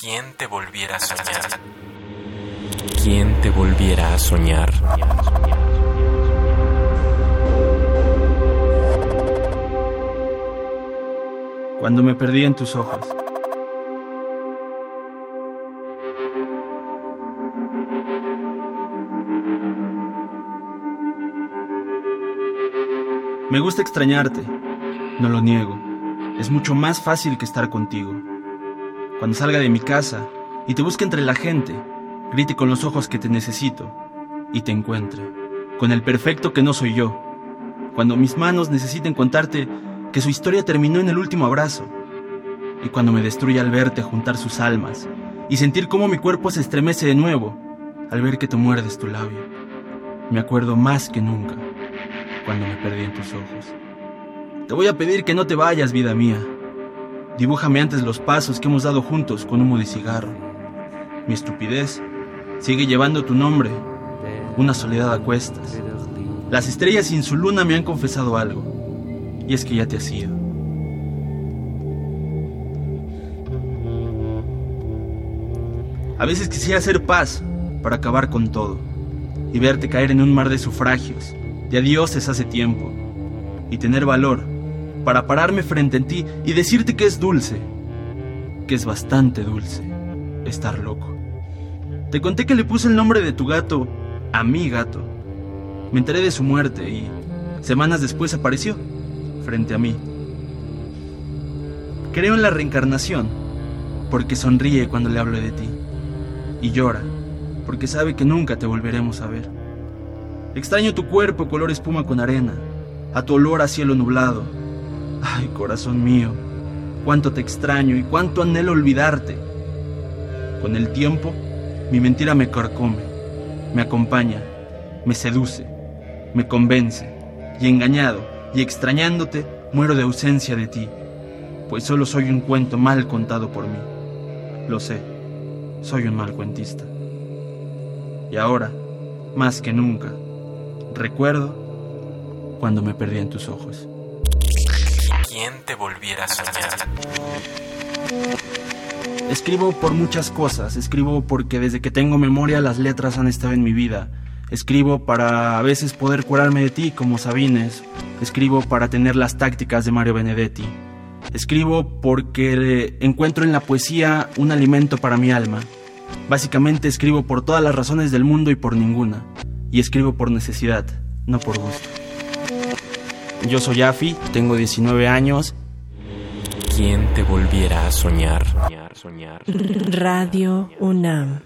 ¿Quién te volviera a soñar? ¿Quién te volviera a soñar? Cuando me perdí en tus ojos. Me gusta extrañarte, no lo niego. Es mucho más fácil que estar contigo. Cuando salga de mi casa y te busque entre la gente, grite con los ojos que te necesito y te encuentre, con el perfecto que no soy yo. Cuando mis manos necesiten contarte que su historia terminó en el último abrazo, y cuando me destruya al verte juntar sus almas y sentir cómo mi cuerpo se estremece de nuevo al ver que te muerdes tu labio. Me acuerdo más que nunca cuando me perdí en tus ojos. Te voy a pedir que no te vayas, vida mía. Dibújame antes los pasos que hemos dado juntos con humo de cigarro. Mi estupidez sigue llevando tu nombre, una soledad a cuestas. Las estrellas sin su luna me han confesado algo, y es que ya te has ido. A veces quisiera hacer paz para acabar con todo y verte caer en un mar de sufragios, de adioses hace tiempo, y tener valor para pararme frente a ti y decirte que es dulce, que es bastante dulce, estar loco. Te conté que le puse el nombre de tu gato a mi gato. Me enteré de su muerte y semanas después apareció frente a mí. Creo en la reencarnación porque sonríe cuando le hablo de ti y llora porque sabe que nunca te volveremos a ver. Extraño tu cuerpo color espuma con arena, a tu olor a cielo nublado. Ay, corazón mío, cuánto te extraño y cuánto anhelo olvidarte. Con el tiempo, mi mentira me carcome, me acompaña, me seduce, me convence, y engañado y extrañándote, muero de ausencia de ti, pues solo soy un cuento mal contado por mí. Lo sé, soy un mal cuentista. Y ahora, más que nunca, Recuerdo cuando me perdí en tus ojos. ¿Quién te volviera a soñar? Escribo por muchas cosas. Escribo porque desde que tengo memoria las letras han estado en mi vida. Escribo para a veces poder curarme de ti como Sabines. Escribo para tener las tácticas de Mario Benedetti. Escribo porque encuentro en la poesía un alimento para mi alma. Básicamente escribo por todas las razones del mundo y por ninguna y escribo por necesidad, no por gusto. Yo soy Afi, tengo 19 años. ¿Quién te volviera a soñar? soñar, Radio UNAM.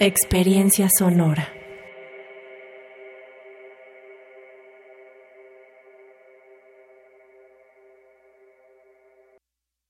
Experiencia sonora.